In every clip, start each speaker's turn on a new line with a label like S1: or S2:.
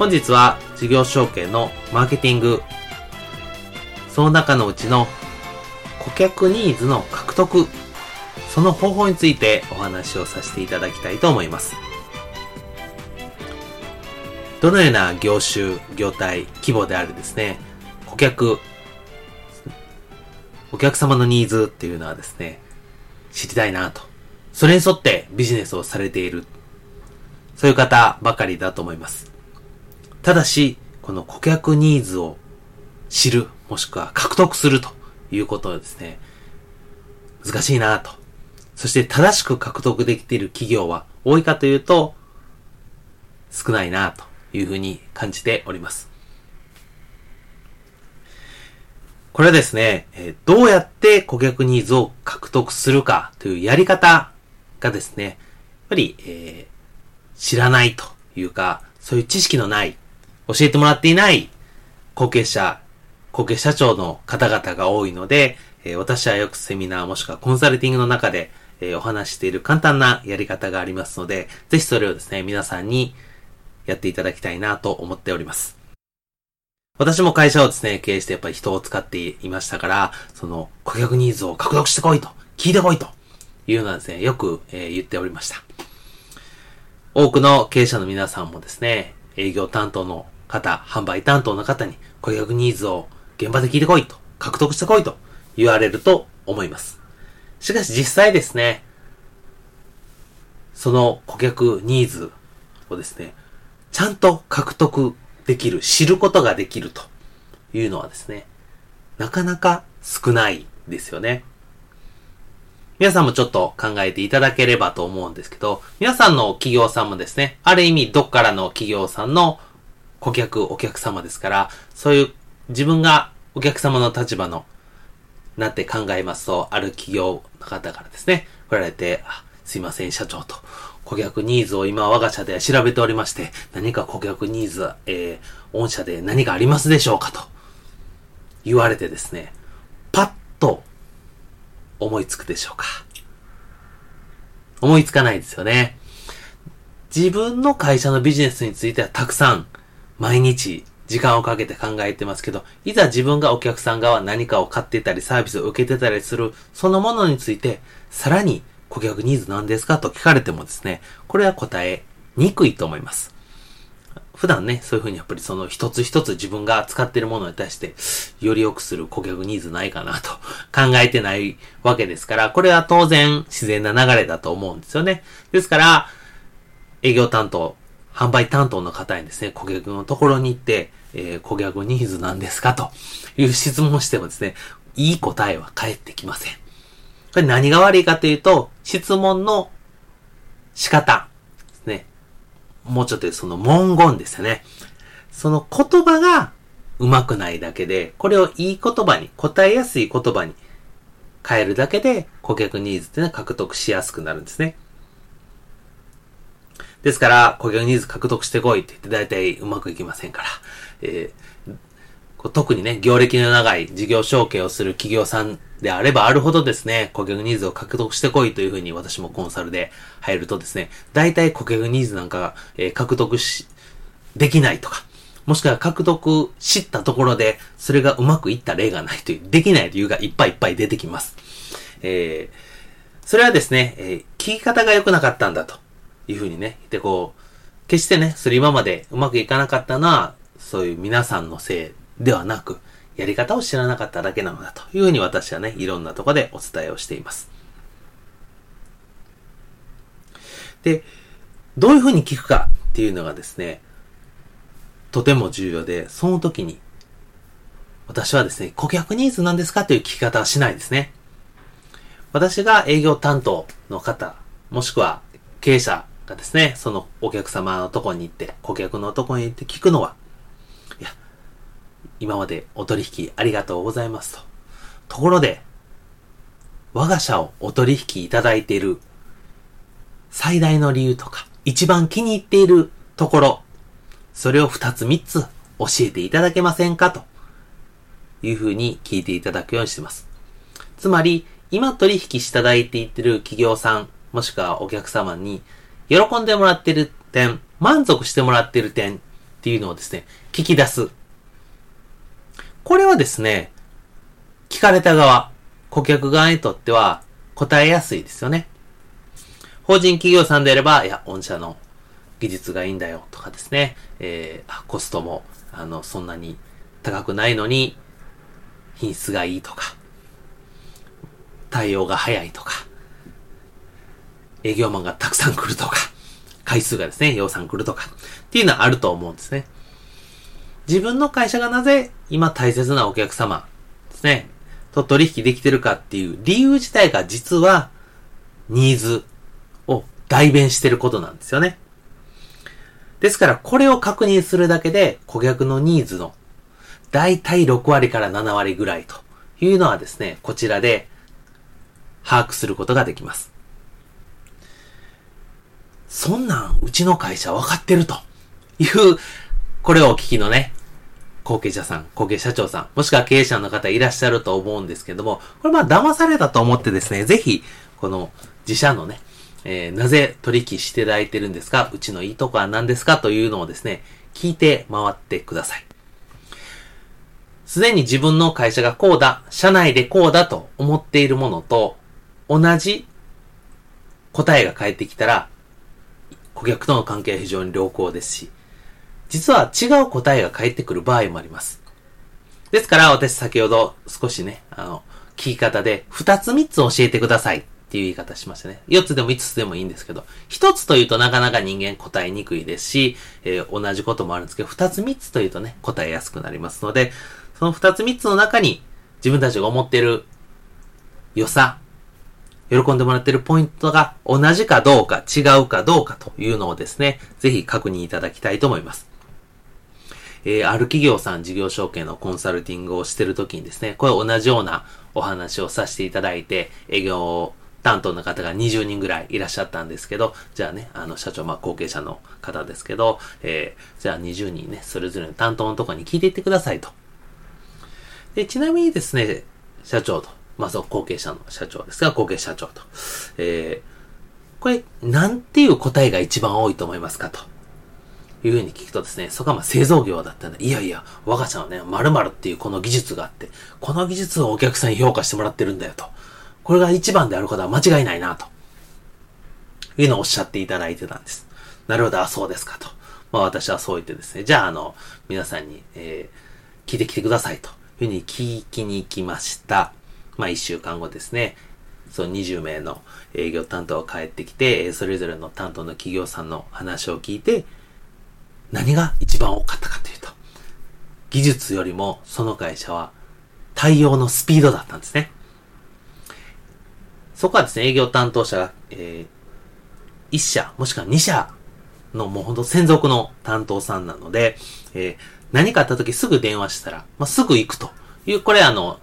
S1: 本日は事業承継のマーケティング、その中のうちの顧客ニーズの獲得、その方法についてお話をさせていただきたいと思います。どのような業種、業態、規模であるですね、顧客、お客様のニーズっていうのはですね、知りたいなと。それに沿ってビジネスをされている。そういう方ばかりだと思います。ただし、この顧客ニーズを知る、もしくは獲得するということはですね、難しいなと。そして正しく獲得できている企業は多いかというと、少ないなというふうに感じております。これはですね、どうやって顧客ニーズを獲得するかというやり方がですね、やっぱり、えー、知らないというか、そういう知識のない教えてもらっていない後継者、後継社長の方々が多いので、えー、私はよくセミナーもしくはコンサルティングの中で、えー、お話している簡単なやり方がありますので、ぜひそれをですね、皆さんにやっていただきたいなと思っております。私も会社をですね、経営してやっぱり人を使っていましたから、その顧客ニーズを獲得してこいと、聞いてこいというのはですね、よく、えー、言っておりました。多くの経営者の皆さんもですね、営業担当の方、販売担当の方に顧客ニーズを現場で聞いてこいと、獲得してこいと言われると思います。しかし実際ですね、その顧客ニーズをですね、ちゃんと獲得できる、知ることができるというのはですね、なかなか少ないですよね。皆さんもちょっと考えていただければと思うんですけど、皆さんの企業さんもですね、ある意味どっからの企業さんの顧客、お客様ですから、そういう自分がお客様の立場の、なって考えますと、ある企業の方からですね、来られて、すいません、社長と、顧客ニーズを今我が社で調べておりまして、何か顧客ニーズ、えー、御社で何かありますでしょうかと、言われてですね、パッと思いつくでしょうか。思いつかないですよね。自分の会社のビジネスについてはたくさん毎日時間をかけて考えてますけど、いざ自分がお客さん側何かを買ってたりサービスを受けてたりする、そのものについて、さらに顧客ニーズなんですかと聞かれてもですね、これは答えにくいと思います。普段ね、そういうふうにやっぱりその一つ一つ自分が使っているものに対して、より良くする顧客ニーズないかなと考えてないわけですから、これは当然自然な流れだと思うんですよね。ですから、営業担当、販売担当の方にですね、顧客のところに行って、えー、顧客ニーズなんですか？という質問をしてもですね、いい答えは返ってきません。これ何が悪いかというと、質問の仕方ですね。もうちょっとその文言ですよね。その言葉がうまくないだけで、これをいい言葉に、答えやすい言葉に変えるだけで、顧客ニーズっていうのは獲得しやすくなるんですね。ですから、顧客ニーズ獲得してこいって言って大体うまくいきませんから。えー、特にね、業歴の長い事業承継をする企業さんであればあるほどですね、顧客ニーズを獲得してこいというふうに私もコンサルで入るとですね、大体顧客ニーズなんか、えー、獲得し、できないとか、もしくは獲得知ったところで、それがうまくいった例がないという、できない理由がいっぱいいっぱい出てきます。えー、それはですね、えー、聞き方が良くなかったんだと。いうふうにね、で、こう、決してね、それ今までうまくいかなかったのは、そういう皆さんのせいではなく、やり方を知らなかっただけなのだというふうに私はね、いろんなとこでお伝えをしています。で、どういうふうに聞くかっていうのがですね、とても重要で、その時に、私はですね、顧客ニーズなんですかという聞き方はしないですね。私が営業担当の方、もしくは経営者がですね、そのお客様のとこに行って、顧客のとこに行って聞くのは、いや、今までお取引ありがとうございますと。ところで、我が社をお取引いただいている最大の理由とか、一番気に入っているところ、それを二つ三つ教えていただけませんかというふうに聞いていただくようにしています。つまり、今取引していただいていってる企業さん、もしくはお客様に、喜んでもらってる点、満足してもらってる点っていうのをですね、聞き出す。これはですね、聞かれた側、顧客側にとっては答えやすいですよね。法人企業さんであれば、いや、御社の技術がいいんだよとかですね、えー、コストも、あの、そんなに高くないのに、品質がいいとか、対応が早いとか、営業マンがたくさん来るとか、回数がですね、予算来るとか、っていうのはあると思うんですね。自分の会社がなぜ今大切なお客様ですね、と取引できてるかっていう理由自体が実はニーズを代弁してることなんですよね。ですからこれを確認するだけで顧客のニーズの大体6割から7割ぐらいというのはですね、こちらで把握することができます。そんなん、うちの会社分かってるという、これをお聞きのね、後継者さん、後継社長さん、もしくは経営者の方いらっしゃると思うんですけども、これまあ騙されたと思ってですね、ぜひ、この自社のね、えー、なぜ取引していただいてるんですかうちのいいとこは何ですかというのをですね、聞いて回ってください。すでに自分の会社がこうだ、社内でこうだと思っているものと、同じ答えが返ってきたら、顧客との関係は非常に良好ですし、実は違う答えが返ってくる場合もあります。ですから私先ほど少しね、あの、聞き方で2つ3つ教えてくださいっていう言い方しましたね。4つでも5つでもいいんですけど、1つというとなかなか人間答えにくいですし、えー、同じこともあるんですけど、2つ3つというとね、答えやすくなりますので、その2つ3つの中に自分たちが思っている良さ、喜んでもらってるポイントが同じかどうか違うかどうかというのをですね、ぜひ確認いただきたいと思います。えー、ある企業さん事業承継のコンサルティングをしてるときにですね、これ同じようなお話をさせていただいて、営業担当の方が20人ぐらいいらっしゃったんですけど、じゃあね、あの、社長、まあ、後継者の方ですけど、えー、じゃあ20人ね、それぞれの担当のとこに聞いていってくださいと。で、ちなみにですね、社長と、まあ、そう、後継者の社長ですが、後継社長と。えー、これ、なんていう答えが一番多いと思いますかと。いうふうに聞くとですね、そこはまあ製造業だったんで、いやいや、我が社はね、〇〇っていうこの技術があって、この技術をお客さんに評価してもらってるんだよと。これが一番であることは間違いないなと。いうのをおっしゃっていただいてたんです。なるほど、あ、そうですかと。まあ私はそう言ってですね、じゃああの、皆さんに、えー、聞いてきてくださいというふうに聞きに行きました。まあ一週間後ですね、その20名の営業担当が帰ってきて、それぞれの担当の企業さんの話を聞いて、何が一番多かったかというと、技術よりもその会社は対応のスピードだったんですね。そこはですね、営業担当者が、えー、1社、もしくは2社のもうほんと専属の担当さんなので、えー、何かあった時すぐ電話したら、まあ、すぐ行くという、これあの、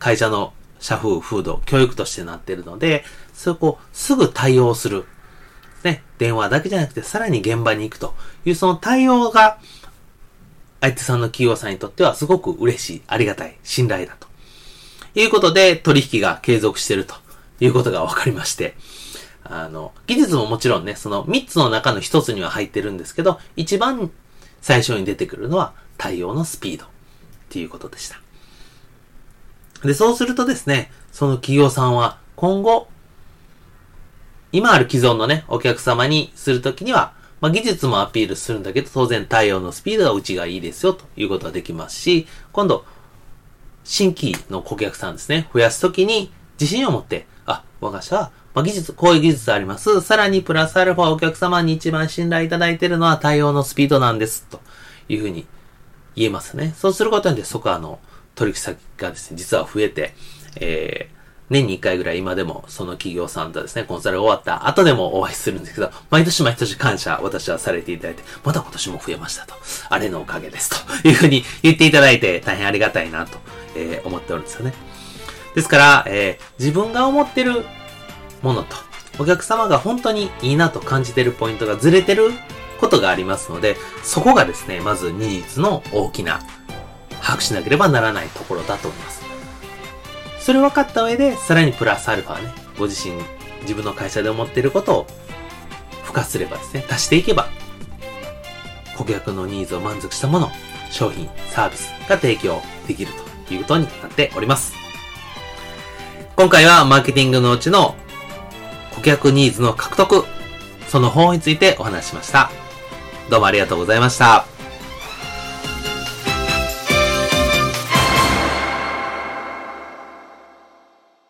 S1: 会社の社風、風土、教育としてなっているので、そこすぐ対応する。ね、電話だけじゃなくて、さらに現場に行くという、その対応が、相手さんの企業さんにとってはすごく嬉しい、ありがたい、信頼だと。いうことで、取引が継続してるということが分かりまして、あの、技術ももちろんね、その3つの中の1つには入ってるんですけど、一番最初に出てくるのは対応のスピードっていうことでした。で、そうするとですね、その企業さんは今後、今ある既存のね、お客様にするときには、まあ、技術もアピールするんだけど、当然対応のスピードがうちがいいですよということができますし、今度、新規の顧客さんですね、増やすときに自信を持って、あ、我が社は、まあ、技術、こういう技術あります。さらにプラスアルファお客様に一番信頼いただいているのは対応のスピードなんです。というふうに言えますね。そうすることによって、そこはあの、取引先がですね、実は増えて、えー、年に1回ぐらい今でもその企業さんとですね、コンサル終わった後でもお会いするんですけど、毎年毎年感謝私はされていただいて、また今年も増えましたと。あれのおかげですというふうに言っていただいて大変ありがたいなと、えー、思っておるんですよね。ですから、えー、自分が思ってるものと、お客様が本当にいいなと感じてるポイントがずれてることがありますので、そこがですね、まずニーズの大きなしなければならないところだと思います。それ分かった上で、さらにプラスアルファね、ご自身、自分の会社で思っていることを付加すればですね、足していけば、顧客のニーズを満足したもの、商品、サービスが提供できるということになっております。今回はマーケティングのうちの顧客ニーズの獲得、その方についてお話しました。どうもありがとうございました。